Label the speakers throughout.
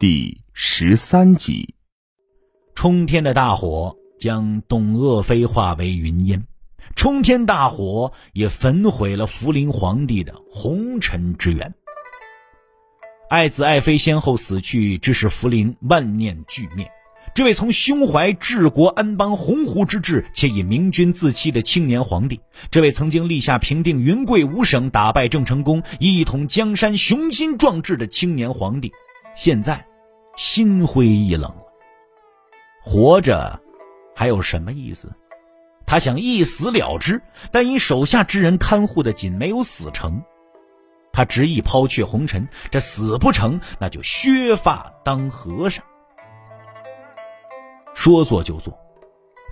Speaker 1: 第十三集，
Speaker 2: 冲天的大火将董鄂妃化为云烟，冲天大火也焚毁了福临皇帝的红尘之源。爱子爱妃先后死去，致使福临万念俱灭。这位从胸怀治国安邦鸿鹄之志，且以明君自欺的青年皇帝，这位曾经立下平定云贵五省、打败郑成功、一统江山雄心壮志的青年皇帝，现在。心灰意冷了，活着还有什么意思？他想一死了之，但因手下之人看护的紧，没有死成。他执意抛却红尘，这死不成，那就削发当和尚。说做就做，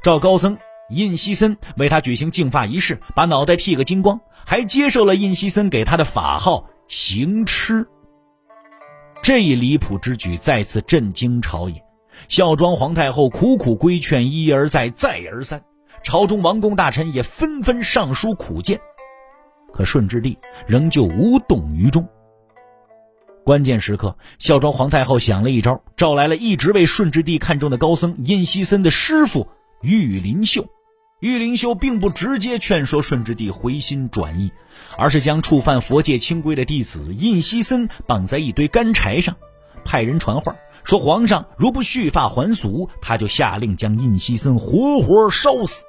Speaker 2: 赵高僧印西森为他举行净发仪式，把脑袋剃个精光，还接受了印西森给他的法号行痴。这一离谱之举再次震惊朝野，孝庄皇太后苦苦规劝，一而再，再而三，朝中王公大臣也纷纷上书苦谏，可顺治帝仍旧无动于衷。关键时刻，孝庄皇太后想了一招，召来了一直为顺治帝看中的高僧殷锡森的师傅玉林秀。玉林修并不直接劝说顺治帝回心转意，而是将触犯佛界清规的弟子印西森绑在一堆干柴上，派人传话说皇上如不续发还俗，他就下令将印西森活活烧死。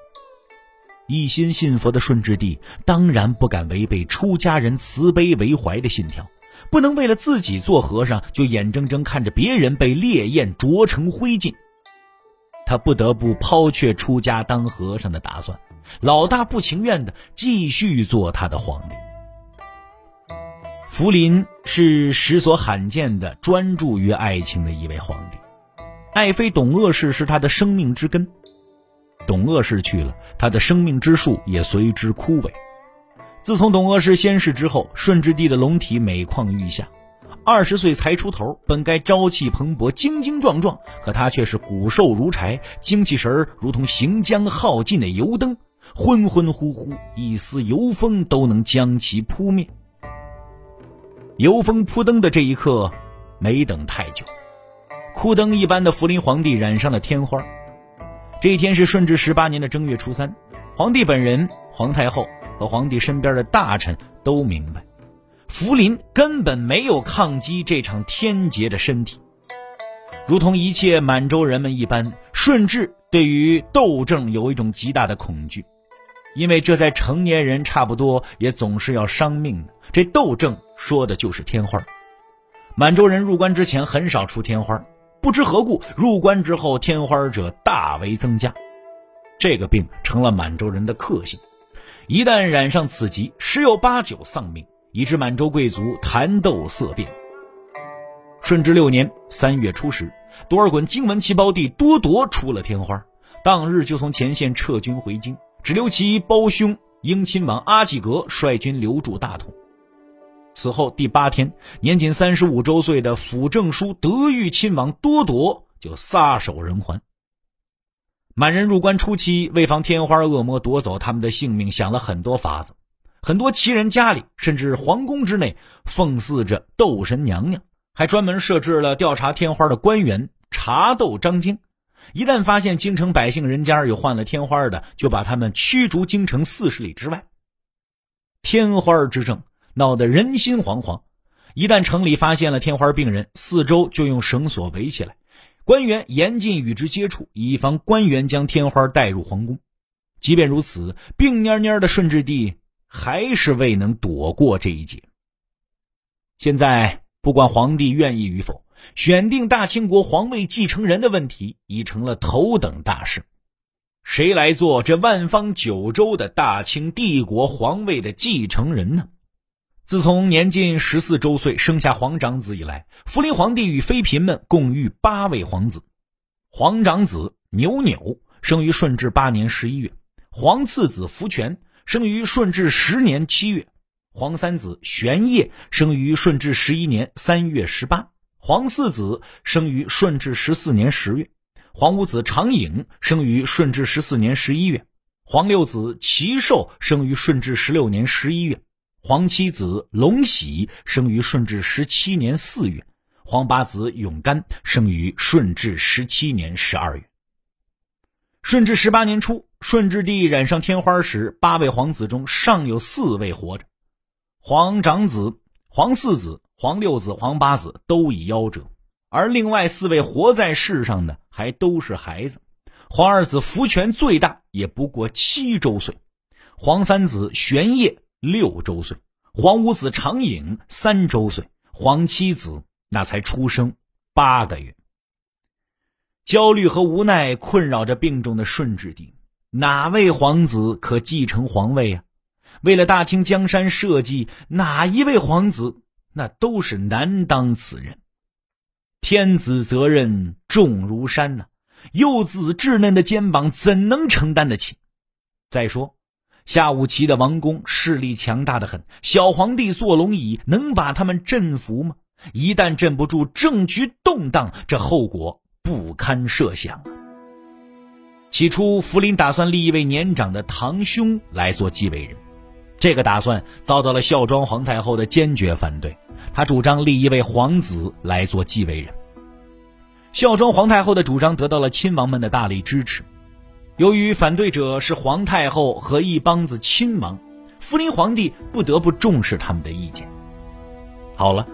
Speaker 2: 一心信佛的顺治帝当然不敢违背出家人慈悲为怀的信条，不能为了自己做和尚就眼睁睁看着别人被烈焰灼成灰烬。他不得不抛却出家当和尚的打算，老大不情愿的继续做他的皇帝。福临是史所罕见的专注于爱情的一位皇帝，爱妃董鄂氏是他的生命之根，董鄂氏去了，他的生命之树也随之枯萎。自从董鄂氏仙逝之后，顺治帝的龙体每况愈下。二十岁才出头，本该朝气蓬勃、精精壮壮，可他却是骨瘦如柴，精气神儿如同行将耗尽的油灯，昏昏乎乎，一丝油风都能将其扑灭。油风扑灯的这一刻，没等太久，枯灯一般的福临皇帝染上了天花。这一天是顺治十八年的正月初三，皇帝本人、皇太后和皇帝身边的大臣都明白。福临根本没有抗击这场天劫的身体，如同一切满洲人们一般，顺治对于斗争有一种极大的恐惧，因为这在成年人差不多也总是要伤命的。这斗争说的就是天花。满洲人入关之前很少出天花，不知何故，入关之后天花者大为增加，这个病成了满洲人的克星，一旦染上此疾，十有八九丧命。以致满洲贵族谈斗色变。顺治六年三月初十，多尔衮经闻其胞弟多铎出了天花，当日就从前线撤军回京，只留其胞兄英亲王阿济格率军留驻大同。此后第八天，年仅三十五周岁的辅政书德裕亲王多铎就撒手人寰。满人入关初期，为防天花恶魔夺走他们的性命，想了很多法子。很多旗人家里，甚至皇宫之内，奉祀着斗神娘娘，还专门设置了调查天花的官员查斗张京。一旦发现京城百姓人家有患了天花的，就把他们驱逐京城四十里之外。天花之症闹得人心惶惶，一旦城里发现了天花病人，四周就用绳索围起来，官员严禁与之接触，以防官员将天花带入皇宫。即便如此，病蔫蔫的顺治帝。还是未能躲过这一劫。现在，不管皇帝愿意与否，选定大清国皇位继承人的问题已成了头等大事。谁来做这万方九州的大清帝国皇位的继承人呢？自从年近十四周岁生下皇长子以来，福临皇帝与妃嫔们共育八位皇子。皇长子牛钮生于顺治八年十一月，皇次子福全。生于顺治十年七月，皇三子玄烨生于顺治十一年三月十八，皇四子生于顺治十四年十月，皇五子长颖生于顺治十四年十一月，皇六子齐寿生于顺治十六年十一月，皇七子隆喜生于顺治十七年四月，皇八子永干生于顺治十七年十二月。顺治十八年初，顺治帝染上天花时，八位皇子中尚有四位活着，皇长子、皇四子、皇六子、皇八子都已夭折，而另外四位活在世上的还都是孩子。皇二子福全最大，也不过七周岁；皇三子玄烨六周岁；皇五子长颖三周岁；皇七子那才出生八个月。焦虑和无奈困扰着病重的顺治帝，哪位皇子可继承皇位啊？为了大清江山社稷，哪一位皇子那都是难当此任。天子责任重如山呐。幼子稚嫩的肩膀怎能承担得起？再说，下五旗的王公势力强大的很，小皇帝坐龙椅能把他们镇服吗？一旦镇不住，政局动荡，这后果不堪设想啊！起初，福临打算立一位年长的堂兄来做继位人，这个打算遭到了孝庄皇太后的坚决反对，他主张立一位皇子来做继位人。孝庄皇太后的主张得到了亲王们的大力支持。由于反对者是皇太后和一帮子亲王，福临皇帝不得不重视他们的意见。好了，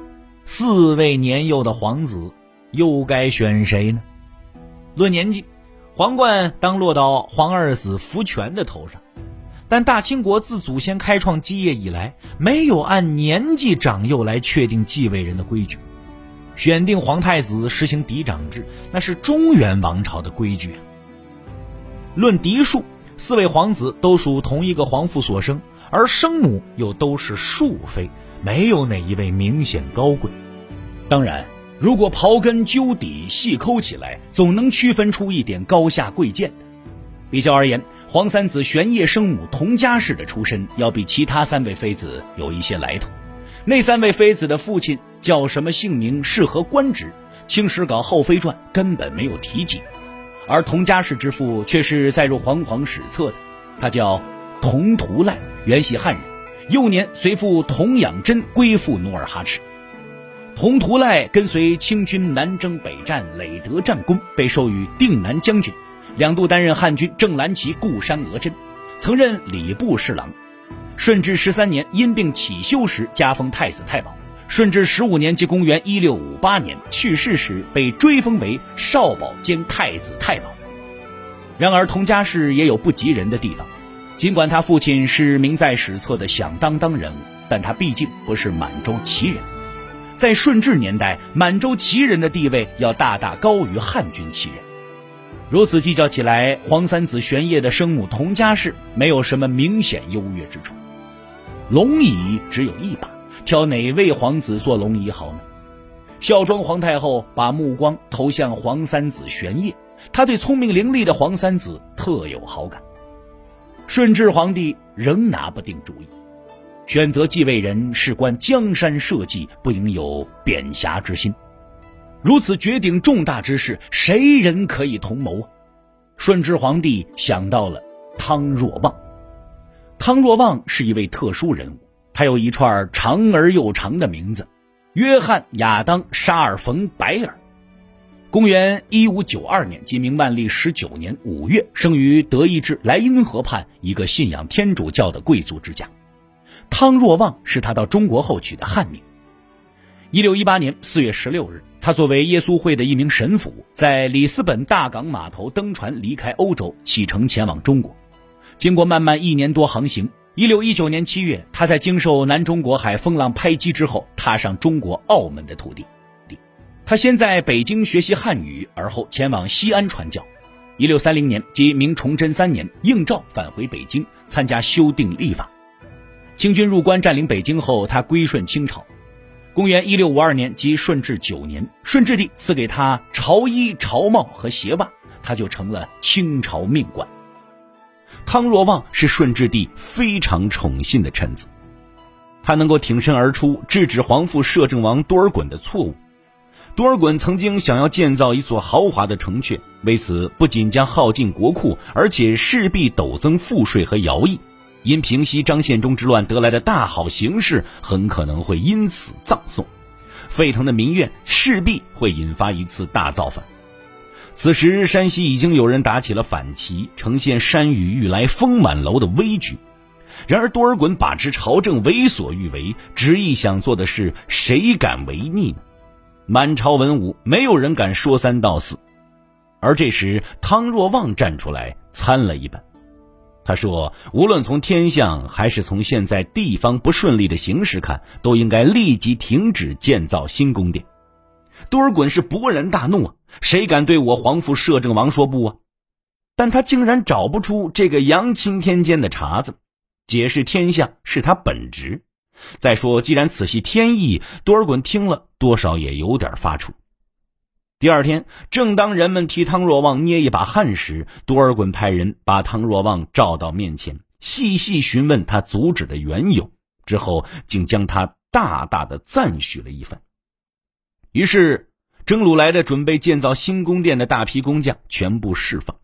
Speaker 2: 四位年幼的皇子，又该选谁呢？论年纪，皇冠当落到皇二子福全的头上。但大清国自祖先开创基业以来，没有按年纪长幼来确定继位人的规矩。选定皇太子实行嫡长制，那是中原王朝的规矩。论嫡庶，四位皇子都属同一个皇父所生，而生母又都是庶妃，没有哪一位明显高贵。当然，如果刨根究底、细抠起来，总能区分出一点高下贵贱。比较而言，皇三子玄烨生母佟佳氏的出身要比其他三位妃子有一些来头。那三位妃子的父亲叫什么姓名，是何官职？《清史稿后妃传》根本没有提及，而佟佳氏之父却是载入煌煌史册的，他叫佟图赖，原系汉人，幼年随父佟养真归附努尔哈赤。佟图赖跟随清军南征北战，累得战功，被授予定南将军，两度担任汉军正蓝旗固山额真，曾任礼部侍郎。顺治十三年因病起休时，加封太子太保。顺治十五年即公元一六五八年去世时，被追封为少保兼太子太保。然而，佟家氏也有不及人的地方。尽管他父亲是名在史册的响当当人物，但他毕竟不是满洲旗人。在顺治年代，满洲旗人的地位要大大高于汉军旗人。如此计较起来，皇三子玄烨的生母佟佳氏没有什么明显优越之处。龙椅只有一把，挑哪位皇子做龙椅好呢？孝庄皇太后把目光投向皇三子玄烨，她对聪明伶俐的皇三子特有好感。顺治皇帝仍拿不定主意，选择继位人事关江山社稷，不应有贬侠之心。如此绝顶重大之事，谁人可以同谋？顺治皇帝想到了汤若望。汤若望是一位特殊人物，他有一串长而又长的名字：约翰亚当沙尔冯白尔。公元一五九二年，即明万历十九年五月，生于德意志莱茵河畔一个信仰天主教的贵族之家。汤若望是他到中国后取的汉名。一六一八年四月十六日，他作为耶稣会的一名神父，在里斯本大港码头登船离开欧洲，启程前往中国。经过漫漫一年多航行，一六一九年七月，他在经受南中国海风浪拍击之后，踏上中国澳门的土地。他先在北京学习汉语，而后前往西安传教。一六三零年，即明崇祯三年，应召返回北京，参加修订历法。清军入关占领北京后，他归顺清朝。公元一六五二年，即顺治九年，顺治帝赐给他朝衣、朝帽和鞋袜，他就成了清朝命官。汤若望是顺治帝非常宠信的臣子，他能够挺身而出，制止皇父摄政王多尔衮的错误。多尔衮曾经想要建造一座豪华的城阙，为此不仅将耗尽国库，而且势必陡增赋税和徭役。因平息张献忠之乱得来的大好形势，很可能会因此葬送。沸腾的民怨势必会引发一次大造反。此时，山西已经有人打起了反旗，呈现山雨欲来风满楼的危局。然而，多尔衮把持朝政为所欲为，执意想做的事，谁敢违逆呢？满朝文武没有人敢说三道四。而这时，汤若望站出来参了一本。他说：“无论从天象，还是从现在地方不顺利的形势看，都应该立即停止建造新宫殿。”多尔衮是勃然大怒啊！谁敢对我皇父摄政王说不啊？但他竟然找不出这个阳清天监的茬子，解释天象是他本职。再说，既然此系天意，多尔衮听了多少也有点发怵。第二天，正当人们替汤若望捏一把汗时，多尔衮派人把汤若望召到面前，细细询问他阻止的缘由，之后竟将他大大的赞许了一番。于是，征虏来的准备建造新宫殿的大批工匠全部释放。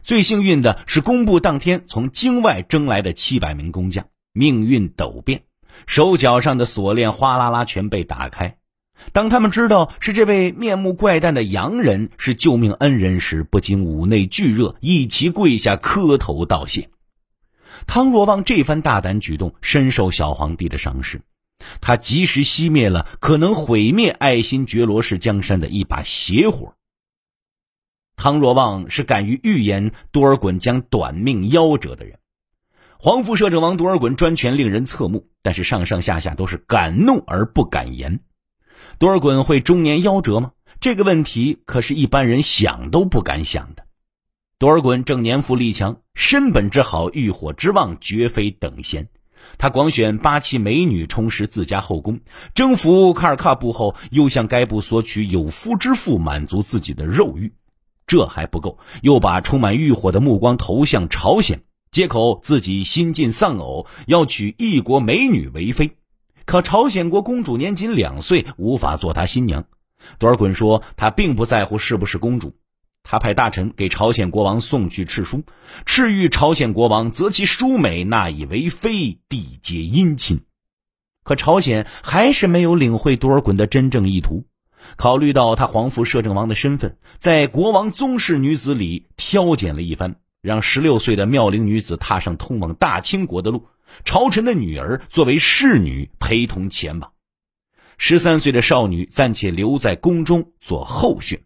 Speaker 2: 最幸运的是，公布当天从京外征来的七百名工匠，命运陡变，手脚上的锁链哗啦啦全被打开。当他们知道是这位面目怪诞的洋人是救命恩人时，不禁五内俱热，一齐跪下磕头道谢。汤若望这番大胆举动深受小皇帝的赏识，他及时熄灭了可能毁灭爱新觉罗氏江山的一把邪火。汤若望是敢于预言多尔衮将短命夭折的人。皇父摄政王多尔衮专权令人侧目，但是上上下下都是敢怒而不敢言。多尔衮会中年夭折吗？这个问题可是一般人想都不敢想的。多尔衮正年富力强，身本之好，欲火之旺，绝非等闲。他广选八旗美女充实自家后宫，征服卡尔喀部后，又向该部索取有夫之妇，满足自己的肉欲。这还不够，又把充满欲火的目光投向朝鲜，借口自己新晋丧偶，要娶异国美女为妃。可朝鲜国公主年仅两岁，无法做他新娘。多尔衮说他并不在乎是不是公主，他派大臣给朝鲜国王送去敕书，敕谕朝鲜国王择其淑美纳以为妃，缔结姻亲。可朝鲜还是没有领会多尔衮的真正意图。考虑到他皇父摄政王的身份，在国王宗室女子里挑拣了一番，让十六岁的妙龄女子踏上通往大清国的路。朝臣的女儿作为侍女陪同前往，十三岁的少女暂且留在宫中做后训。